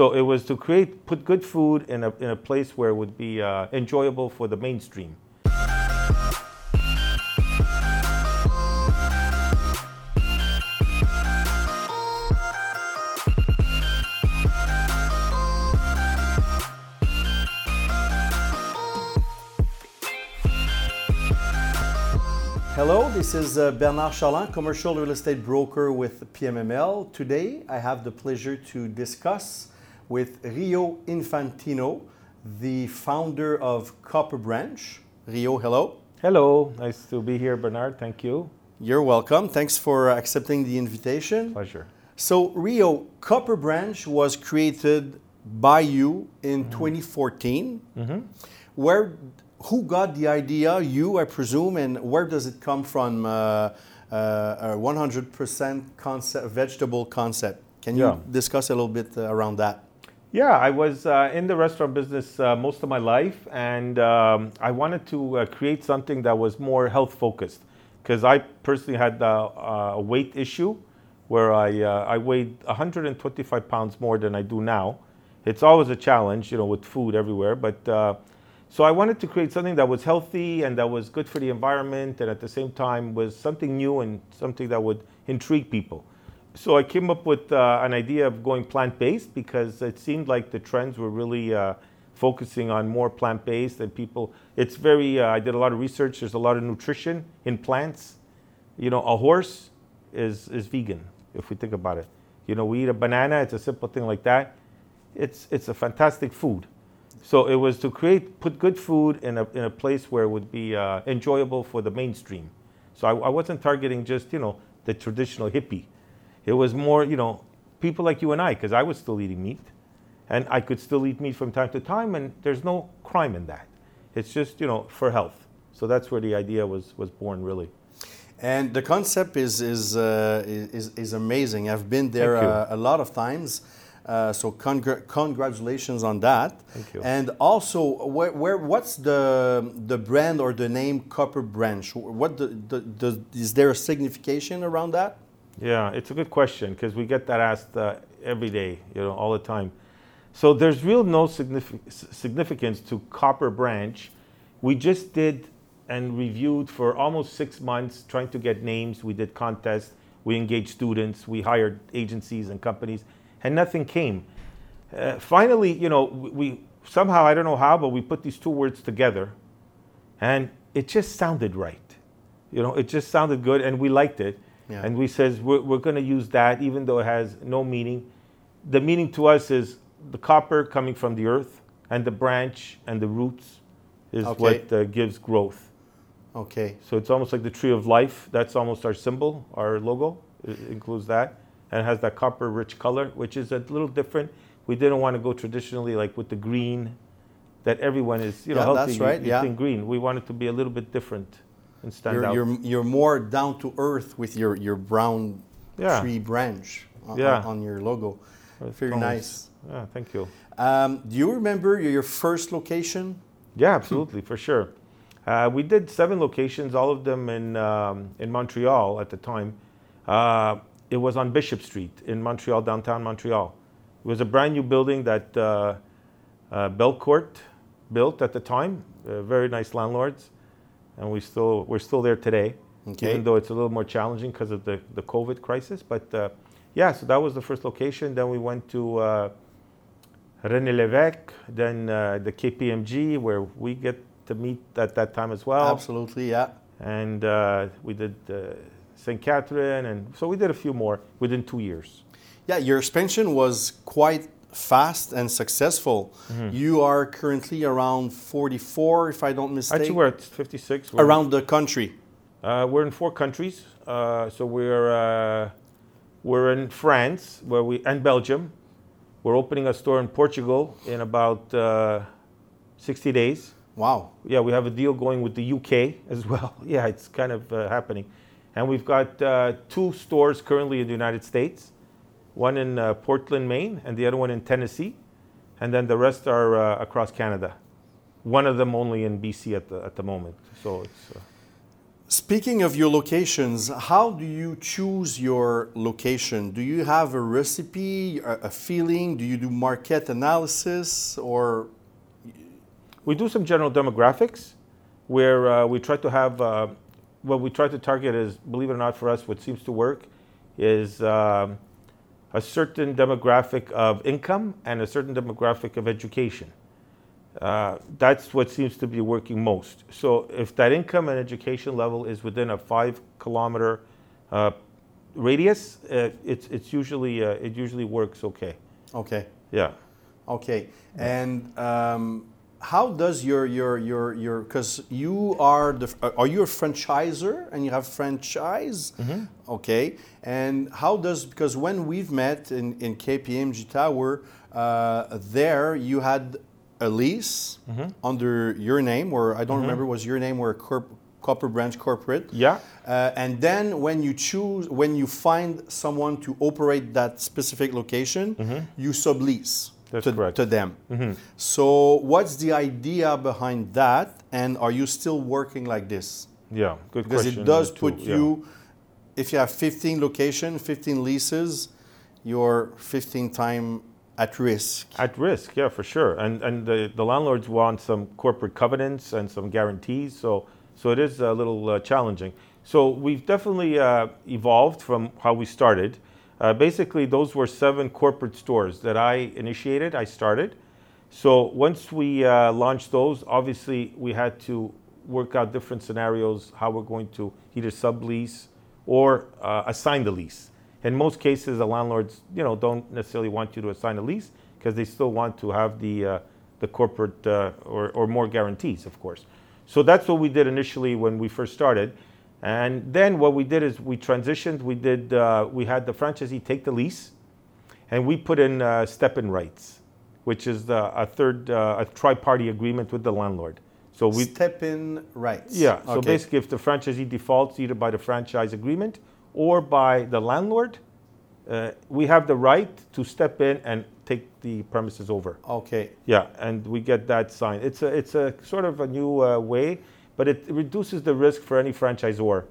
So it was to create, put good food in a, in a place where it would be uh, enjoyable for the mainstream. Hello, this is uh, Bernard Charland, commercial real estate broker with PMML. Today, I have the pleasure to discuss with Rio Infantino, the founder of Copper Branch. Rio, hello. Hello, nice to be here, Bernard. Thank you. You're welcome. Thanks for accepting the invitation. Pleasure. So, Rio, Copper Branch was created by you in 2014. Where, who got the idea? You, I presume, and where does it come from? Uh, uh, a 100% concept, vegetable concept. Can you Yeah. discuss a little bit uh, around that? Yeah, I was uh, in the restaurant business uh, most of my life, and um, I wanted to uh, create something that was more health focused because I personally had uh, a weight issue where I, uh, I weighed 125 pounds more than I do now. It's always a challenge, you know, with food everywhere, but uh, so I wanted to create something that was healthy and that was good for the environment, and at the same time was something new and something that would intrigue people. So I came up with uh, an idea of going plant-based because it seemed like the trends were really uh, focusing on more plant-based and people. It's very. Uh, I did a lot of research. There's a lot of nutrition in plants. You know, a horse is is vegan if we think about it. You know, we eat a banana. It's a simple thing like that. It's it's a fantastic food. So it was to create, put good food in a, in a place where it would be uh, enjoyable for the mainstream. So I, I wasn't targeting just, you know, the traditional hippie. It was more, you know, people like you and I, because I was still eating meat. And I could still eat meat from time to time, and there's no crime in that. It's just, you know, for health. So that's where the idea was, was born, really. And the concept is is uh, is, is amazing. I've been there uh, a lot of times. Uh, so congr- congratulations on that. Thank you. And also, where, where what's the the brand or the name Copper Branch? What the, the, the is there a signification around that? Yeah, it's a good question because we get that asked uh, every day, you know, all the time. So there's real no signifi- s- significance to Copper Branch. We just did and reviewed for almost six months, trying to get names. We did contests, we engaged students, we hired agencies and companies, and nothing came. Uh, finally, you know, we, we somehow I don't know how, but we put these two words together, and it just sounded right. You know, it just sounded good, and we liked it. Yeah. And we says we're, we're going to use that, even though it has no meaning. The meaning to us is the copper coming from the earth, and the branch and the roots is Okay. what uh, gives growth. Okay. So it's almost like the tree of life. That's almost our symbol, our logo. It includes that, and it has that copper-rich color, which is a little different. We didn't want to go traditionally like with the green, that everyone is you know Yeah, healthy. that's right, you yeah. think green. We wanted to be a little bit different and stand You're, out. you're you're more down to earth with your your brown Yeah. tree branch on, Yeah. on your logo. It's Very nice. Yeah, thank you. Um, do you remember your, your first location? Yeah, absolutely, for sure. Uh, we did seven locations, all of them in um, in Montreal at the time. Uh, it was on Bishop Street in Montreal, downtown Montreal. It was a brand new building that uh, uh, Belcourt built at the time. Uh, very nice landlords, and we still we're still there today. Okay. Even though it's a little more challenging because of the the COVID crisis, but uh, yeah, so that was the first location. Then we went to. Uh, René Lévesque, then uh, the KPMG, where we get to meet at that time as well. Absolutely, yeah. And uh, we did uh, St. Catherine, and so we did a few more within two years. Yeah, your expansion was quite fast and successful. Mm-hmm. You are currently around 44, if I don't mistake, Actually, we're at 56. We're, around the country. Uh, we're in four countries. Uh, so we're uh, we're in France, where we and Belgium. We're opening a store in Portugal in about uh, 60 days. Wow. Yeah, we have a deal going with the UK as well. Yeah, it's kind of uh, happening. And we've got uh, two stores currently in the United States one in uh, Portland, Maine, and the other one in Tennessee. And then the rest are uh, across Canada. One of them only in BC at the, at the moment. So it's. Uh, Speaking of your locations, how do you choose your location? Do you have a recipe, a, a feeling? Do you do market analysis or We do some general demographics where uh, we try to have uh, what we try to target is, believe it or not, for us, what seems to work is um, a certain demographic of income and a certain demographic of education. Uh, that's what seems to be working most. So if that income and education level is within a five kilometer uh, radius, uh, it's, it's usually, uh, it usually works okay. okay? Yeah. Okay, and um, how does your your your your because you are the are you a franchisor and you have franchise? Okay, and how does because when we've met in in KPMG Tower, uh, there you had a lease under your name, or I don't remember was your name or corp, Copper Branch Corporate. Yeah. Uh, and then when you choose, when you find someone to operate that specific location, you sublease That's to, correct. to them. So what's the idea behind that? And are you still working like this? Yeah. Good Because question. it does put yeah. you, if you have 15 location, 15 leases, you're 15 time at risk. At risk, yeah, for sure. And and the, the landlords want some corporate covenants and some guarantees, so so it is a little uh, challenging. So we've definitely uh, evolved from how we started. Uh, basically, those were seven corporate stores that I initiated. I started. So once we uh, launched those, obviously we had to work out different scenarios how we're going to either sublease or uh, assign the lease. In most cases, the landlords, you know, don't necessarily want you to assign a lease because they still want to have the uh, the corporate uh, or, or more guarantees, of course. So that's what we did initially when we first started, and then what we did is we transitioned. We did uh, we had the franchisee take the lease, and we put in uh, step-in rights, which is the, a third uh, a tri-party agreement with the landlord. So we Step in rights. yeah. So basically, if the franchisee defaults either by the franchise agreement or by the landlord, uh, we have the right to step in and take the premises over. Okay. Yeah, and we get that signed. It's a it's a sort of a new uh, way, but it reduces the risk for any franchisor,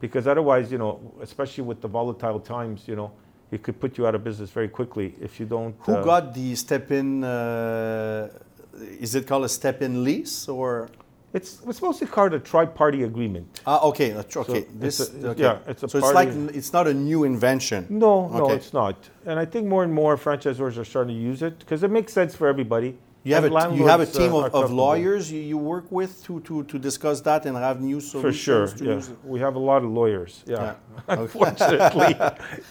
because otherwise, you know, especially with the volatile times, you know, it could put you out of business very quickly if you don't. Who uh, got the step in? Uh, is it called a step in lease or? It's it's mostly called a tri-party agreement. Ah, okay, okay. it's this, a- okay. yeah, it's a so it's like it's not a new invention. No, no, it's not. And I think more and more franchisors are starting to use it because it makes sense for everybody. You have a you have a team uh, of, of lawyers you, you work with to, to, to discuss that and have new solutions. For sure, yeah. We have a lot of lawyers. Yeah, Yeah. unfortunately,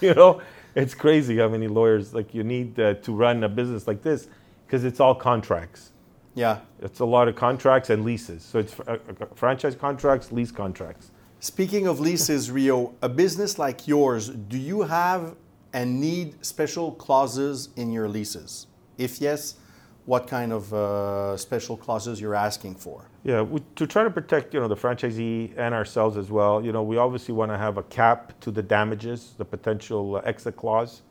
you know, it's crazy how many lawyers like you need uh, to run a business like this because it's all contracts. Yeah. It's a lot of contracts and leases. So it's uh, uh, franchise contracts, lease contracts. Speaking of leases, Rio, a business like yours, do you have and need special clauses in your leases? If yes, what kind of uh, special clauses you're asking for? Yeah, we, to try to protect, you know, the franchisee and ourselves as well. You know, we obviously want to have a cap to the damages, the potential exit clause.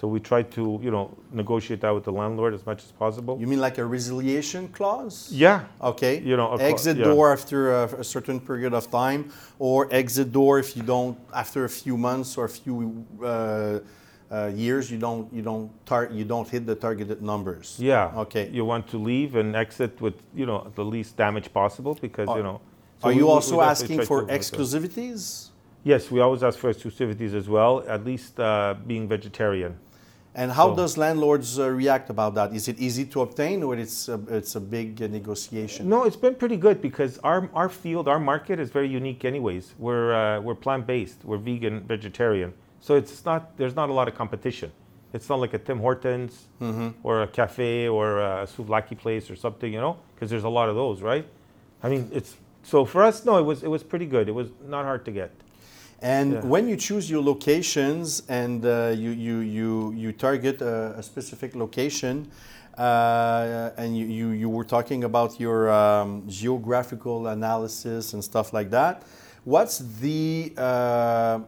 So we try to, you know, negotiate that with the landlord as much as possible. You mean like a resiliation clause? yeah, Okay. You know, exit yeah. door after a, a certain period of time, or exit door if you don't after a few months or a few uh, uh, years you don't you don't tar- you don't hit the targeted numbers. yeah. Okay. You want to leave and exit with, you know, the least damage possible because, Are- you know. so Are we- you we- we also definitely asking for to avoid that. exclusivities? Yes, we always ask for exclusivities as well, at least uh, being vegetarian. And how So- does landlords uh, react about that? Is it easy to obtain, or it's a, it's a big uh, negotiation? No, it's been pretty good because our, our field, our market is very unique anyways. We're, uh, we're plant-based, we're vegan, vegetarian. So it's not, there's not a lot of competition. It's not like a Tim Hortons or a cafe or a souvlaki place or something, you know, because there's a lot of those, right? I mean, it's, so for us, no, it was, it was pretty good. It was not hard to get. And Yeah. when you choose your locations and uh, you, you, you, you target a, a specific location, uh, and you, you, you were talking about your um, geographical analysis and stuff like that, what's the, uh,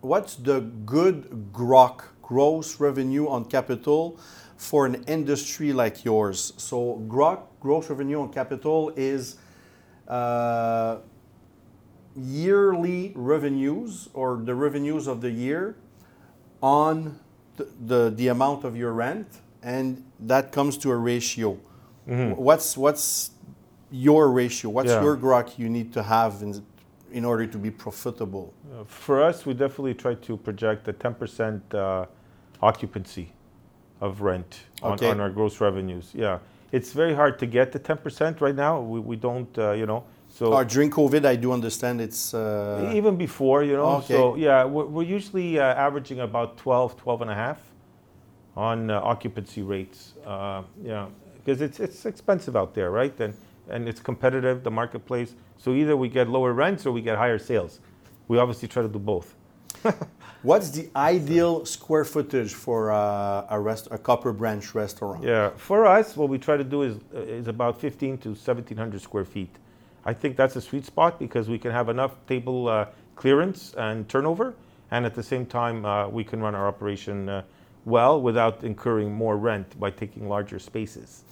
what's the good grok, gross revenue on capital, for an industry like yours? So grok, gross revenue on capital is uh, yearly revenues or the revenues of the year on the, the, the amount of your rent, and that comes to a ratio. What's what's your ratio? What's Yeah. your grok you need to have in, in order to be profitable? Uh, For us, we definitely try to project a 10% uh, occupancy of rent on, Okay. on our gross revenues. Yeah, it's very hard to get to 10% right now. We, we don't, uh, you know, so Uh, during COVID, I do understand it's. Uh, even before, you know. Okay. So yeah, we're, we're usually uh, averaging about 12, 12 and a half on uh, occupancy rates. Uh, yeah, because it's it's expensive out there, right? And and it's competitive, the marketplace. So either we get lower rents or we get higher sales. We obviously try to do both. what's the ideal square footage for uh, a rest, a Copper Branch restaurant? Yeah, for us, what we try to do is is about 15 to 1700 square feet. I think that's a sweet spot because we can have enough table uh, clearance and turnover, and at the same time, uh, we can run our operation uh, well without incurring more rent by taking larger spaces.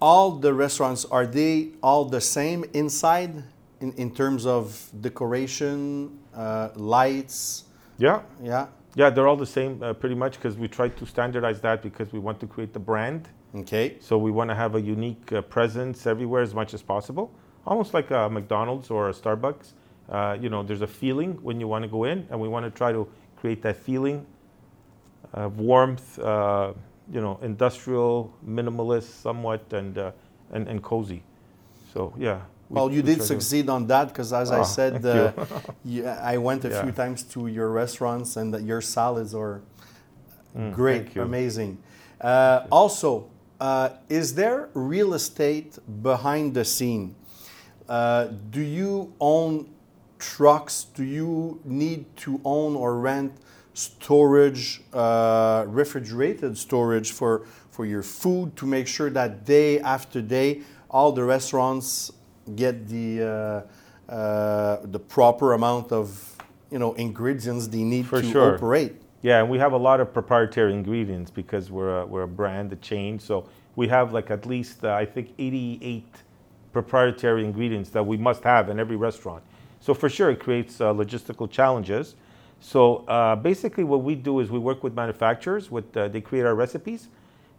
All the restaurants are they all the same inside in, in terms of decoration uh, lights? Yeah, yeah. Yeah, they're all the same uh, pretty much because we try to standardize that because we want to create the brand. okay. So we want to have a unique uh, presence everywhere as much as possible, almost like a McDonald's or a Starbucks. Uh, you know, there's a feeling when you want to go in, and we want to try to create that feeling of warmth, uh, you know, industrial, minimalist, somewhat, and uh, and, and cozy. So yeah. we- well you we did try to- succeed on that because as i Oh, said uh, you- i went a Yeah. few times to your restaurants and that your salads are Mm, great amazing. Uh, also uh, is there real estate behind the scene? Uh, do you own trucks? Do you need to own or rent storage uh, refrigerated storage for for your food to make sure that day after day all the restaurants get the uh, uh, the proper amount of you know ingredients they need For to sure. operate Yeah, and we have a lot of proprietary ingredients because we're a, we're a brand, a chain. So we have like at least uh, I think 88 proprietary ingredients that we must have in every restaurant. So for sure, it creates uh, logistical challenges. So uh, basically, what we do is we work with manufacturers. With uh, they create our recipes,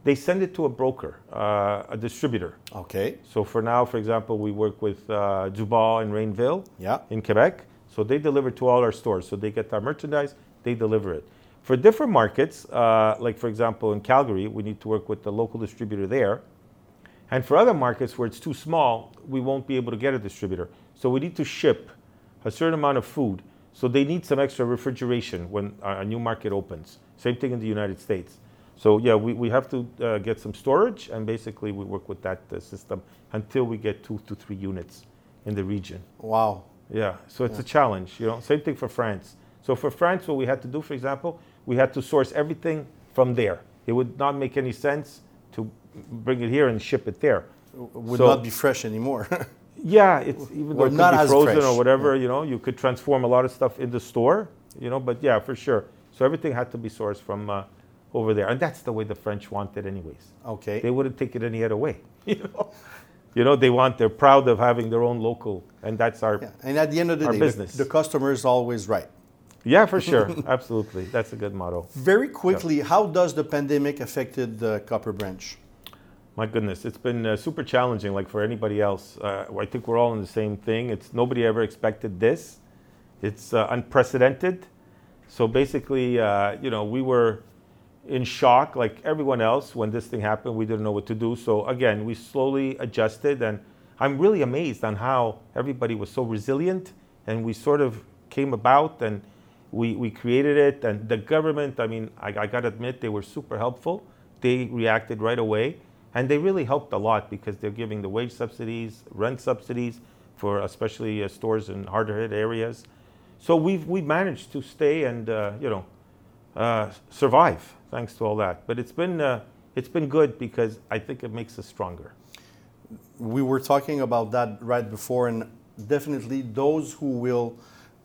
they send it to a broker, uh, a distributor. okay So for now, for example, we work with uh, Duval and Rainville Yeah. in Quebec. So they deliver to all our stores. So they get our merchandise, they deliver it. For different markets, uh, like for example in Calgary, we need to work with the local distributor there. And for other markets where it's too small, we won't be able to get a distributor. So we need to ship a certain amount of food. So they need some extra refrigeration when a new market opens. Same thing in the United States. So yeah, we, we have to uh, get some storage, and basically we work with that uh, system until we get two to three units in the region. wow Yeah, so it's a challenge, you know. Same thing for France. So for France, what we had to do, for example, we had to source everything from there. It would not make any sense to bring it here and ship it there. It would So- not be fresh anymore Yeah, it's even though Or it could not be frozen fresh. or whatever, you know, you could transform a lot of stuff in the store, you know. But yeah, for sure. So everything had to be sourced from uh, over there, and that's the way the French want it, anyways. okay They wouldn't take it any other way, you know. You know, they want. They're proud of having their own local, and that's our. Yeah, and at the end of the day, the- business. The, customer is always right. Yeah, for sure. Absolutely. That's a good motto. Very quickly, how does the pandemic affected the Copper Branch? My goodness, it's been uh, super challenging, like for anybody else. Uh, I think we're all in the same thing. It's nobody ever expected this. It's uh, unprecedented. So basically, uh, you know, we were in shock, like everyone else, when this thing happened. We didn't know what to do. So again, we slowly adjusted, and I'm really amazed on how everybody was so resilient, and we sort of came about, and we, we created it. And the government, I mean, I, I got to admit, they were super helpful. They reacted right away, and they really helped a lot because they're giving the wage subsidies, rent subsidies for especially uh, stores in harder hit areas. So we've we managed to stay and uh, you know uh, survive thanks to all that. But it's been uh, it's been good because I think it makes us stronger. We were talking about that right before, and definitely those who will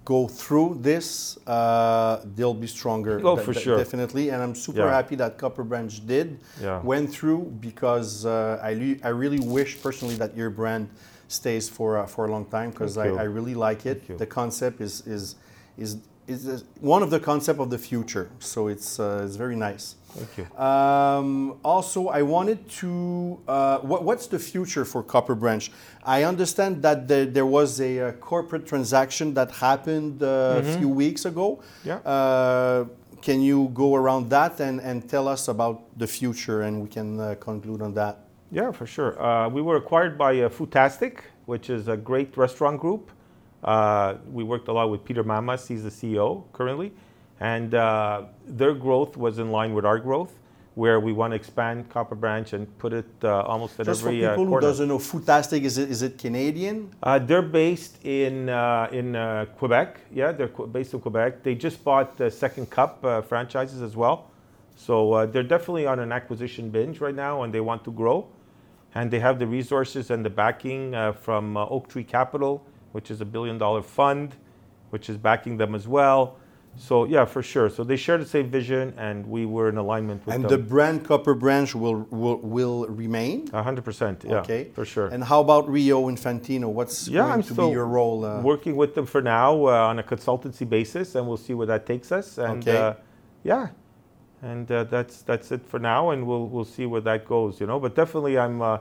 go through this, uh, they'll be stronger. Oh, for sure. Definitely, and I'm super Yeah. happy that Copper Branch did Yeah. went through because uh, I, le- I really wish personally that your brand stays for uh, for a long time because I, I really like it. The concept is is is is one of the concept of the future. So it's uh, it's very nice. Thank you. Um, also, I wanted to. Uh, what, what's the future for Copper Branch? I understand that the, there was a, uh corporate transaction that happened uh, a few weeks ago. Yeah. Uh, can you go around that and, and tell us about the future, and we can uh, conclude on that? Yeah, for sure. Uh, we were acquired by uh, which is a great restaurant group. Uh, we worked a lot with Peter Mammas. He's the CEO currently, and uh, their growth was in line with our growth, where we want to expand Copper Branch and put it uh, almost at Just for every people uh, who doesn't know, Foodtastic is it is it Canadian? Uh, they're based in uh, in uh, Quebec. Yeah, they're qu- based in Quebec. They just bought the Second Cup uh, franchises as well, so uh, they're definitely on an acquisition binge right now, and they want to grow. And they have the resources and the backing uh, from uh, Oaktree Capital, which is a billion-dollar fund, which is backing them as well. So yeah, for sure. So they share the same vision, and we were in alignment with them. And the brand Copper Branch will will, will remain. A hundred percent. Yeah, okay, for sure. And how about Rio Infantino? What's Yeah, going I'm to be your role? Uh, working with them for now uh, on a consultancy basis, and we'll see where that takes us. And Okay. uh, yeah, and uh, that's that's it for now, and we'll we'll see where that goes. You know, but definitely I'm uh,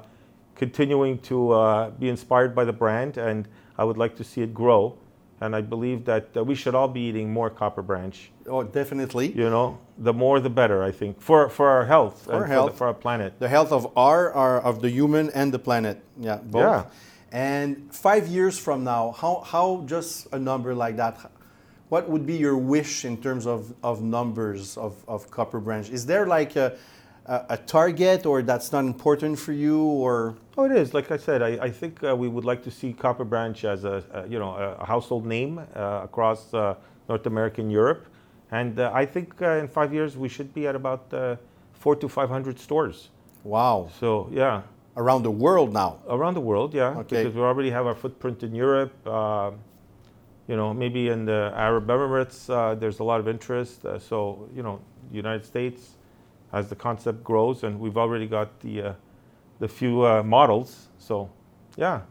continuing to uh, be inspired by the brand, and I would like to see it grow. And I believe that uh, we should all be eating more Copper Branch. oh, definitely. You know, the more the better. I think for for our health, For and our for, health. the, for our planet. The health of our, our of the human and the planet. Yeah, both. Yeah. And five years from now, how how just a number like that? What would be your wish in terms of, of numbers of, of Copper Branch? Is there like a, a, a target, or that's not important for you, or Oh, it is. Like I said, I, I think uh, we would like to see Copper Branch as a, a you know a household name uh, across uh, North America and Europe, and uh, I think uh, in five years we should be at about uh, four to five hundred stores. wow, So yeah, around the world now? around the world, yeah, Okay. because we already have our footprint in Europe. Uh, you know, maybe in the Arab Emirates, uh, there's a lot of interest. Uh, so you know, United States, as the concept grows, and we've already got the uh, the few uh, models. So yeah,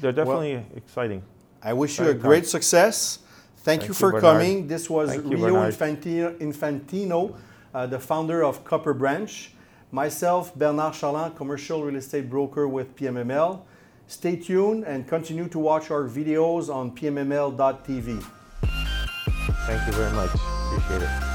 they're definitely exciting. I wish you a great success. Thank, Thank you you, for Bernard. coming. This was Thank Rio Infantino, Infantino uh, the founder of Copper Branch. Myself, Bernard Charland, commercial real estate broker with PMML. Stay tuned and continue to watch our videos on pmml.tv. Thank you very much. Appreciate it.